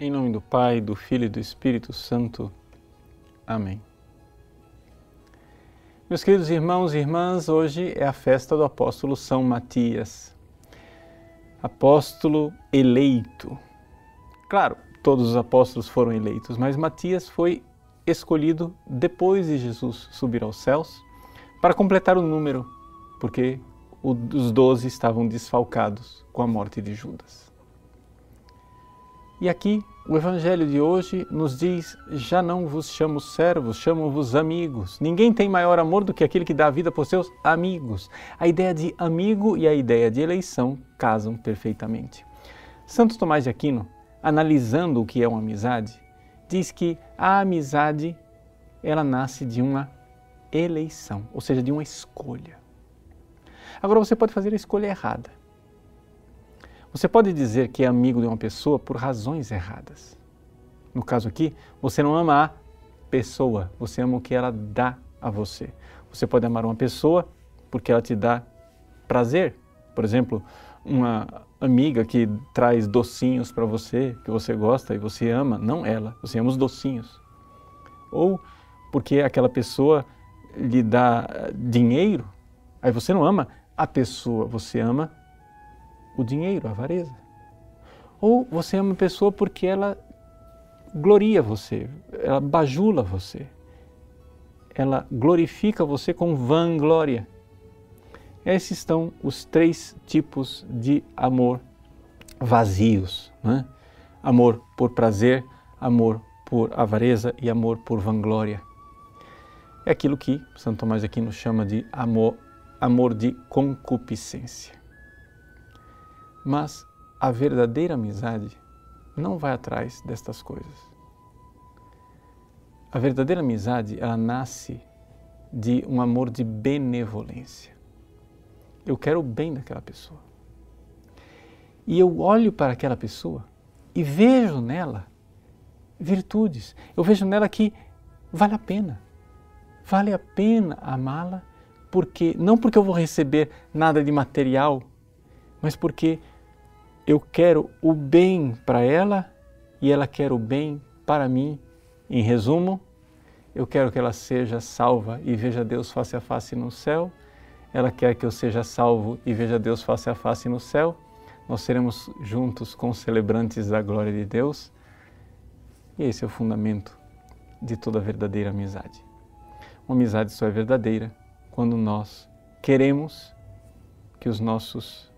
Em nome do Pai, do Filho e do Espírito Santo. Amém. Meus queridos irmãos e irmãs, hoje é a festa do apóstolo São Matias, apóstolo eleito. Claro, todos os apóstolos foram eleitos, mas Matias foi escolhido depois de Jesus subir aos céus para completar o número, porque os doze estavam desfalcados com a morte de Judas. E aqui o Evangelho de hoje nos diz: já não vos chamo servos, chamo-vos amigos. Ninguém tem maior amor do que aquele que dá a vida por seus amigos. A ideia de amigo e a ideia de eleição casam perfeitamente. Santo Tomás de Aquino, analisando o que é uma amizade, diz que a amizade ela nasce de uma eleição, ou seja, de uma escolha. Agora você pode fazer a escolha errada. Você pode dizer que é amigo de uma pessoa por razões erradas. No caso aqui, você não ama a pessoa, você ama o que ela dá a você. Você pode amar uma pessoa porque ela te dá prazer. Por exemplo, uma amiga que traz docinhos para você, que você gosta e você ama, não ela, você ama os docinhos. Ou porque aquela pessoa lhe dá dinheiro, aí você não ama a pessoa, você ama o dinheiro, a avareza. Ou você ama uma pessoa porque ela gloria você, ela bajula você, ela glorifica você com vanglória. Esses estão os três tipos de amor vazios: né? amor por prazer, amor por avareza e amor por vanglória. É aquilo que Santo Tomás aqui nos chama de amor, amor de concupiscência. Mas a verdadeira amizade não vai atrás destas coisas. A verdadeira amizade, ela nasce de um amor de benevolência. Eu quero o bem daquela pessoa. E eu olho para aquela pessoa e vejo nela virtudes. Eu vejo nela que vale a pena. Vale a pena amá-la, porque não porque eu vou receber nada de material, mas porque eu quero o bem para ela e ela quer o bem para mim. Em resumo, eu quero que ela seja salva e veja Deus face a face no céu. Ela quer que eu seja salvo e veja Deus face a face no céu. Nós seremos juntos com celebrantes da glória de Deus. E esse é o fundamento de toda verdadeira amizade. Uma amizade só é verdadeira quando nós queremos que os nossos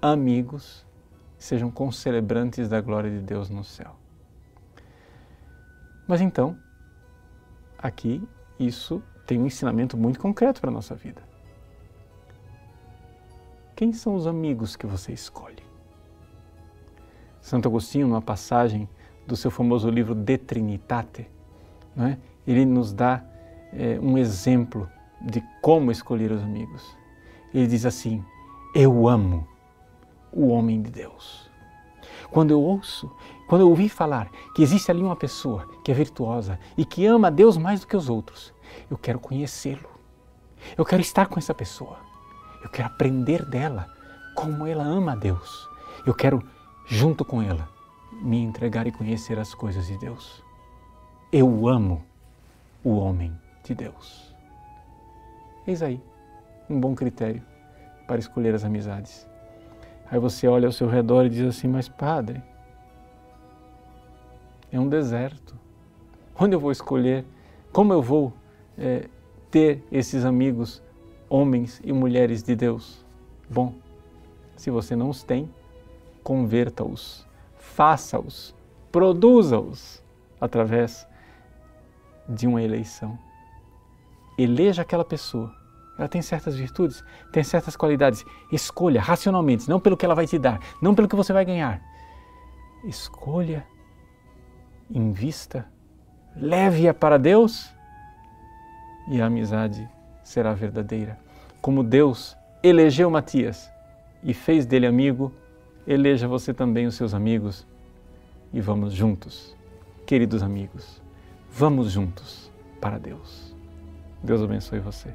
amigos sejam concelebrantes da glória de Deus no céu. Mas então, aqui isso tem um ensinamento muito concreto para a nossa vida. Quem são os amigos que você escolhe? Santo Agostinho, numa passagem do seu famoso livro De Trinitate, é? ele nos dá é, um exemplo de como escolher os amigos. Ele diz assim: Eu amo o homem de Deus. Quando eu ouço, quando eu ouvi falar que existe ali uma pessoa que é virtuosa e que ama a Deus mais do que os outros, eu quero conhecê-lo. Eu quero estar com essa pessoa. Eu quero aprender dela como ela ama a Deus. Eu quero, junto com ela, me entregar e conhecer as coisas de Deus. Eu amo o homem de Deus. Eis aí um bom critério para escolher as amizades. Aí você olha ao seu redor e diz assim: Mas, padre, é um deserto. Onde eu vou escolher? Como eu vou é, ter esses amigos, homens e mulheres de Deus? Bom, se você não os tem, converta-os, faça-os, produza-os através de uma eleição. Eleja aquela pessoa ela tem certas virtudes, tem certas qualidades. Escolha racionalmente, não pelo que ela vai te dar, não pelo que você vai ganhar. Escolha, invista, leve-a para Deus e a amizade será verdadeira. Como Deus elegeu Matias e fez dele amigo, eleja você também os seus amigos e vamos juntos, queridos amigos, vamos juntos para Deus. Deus abençoe você.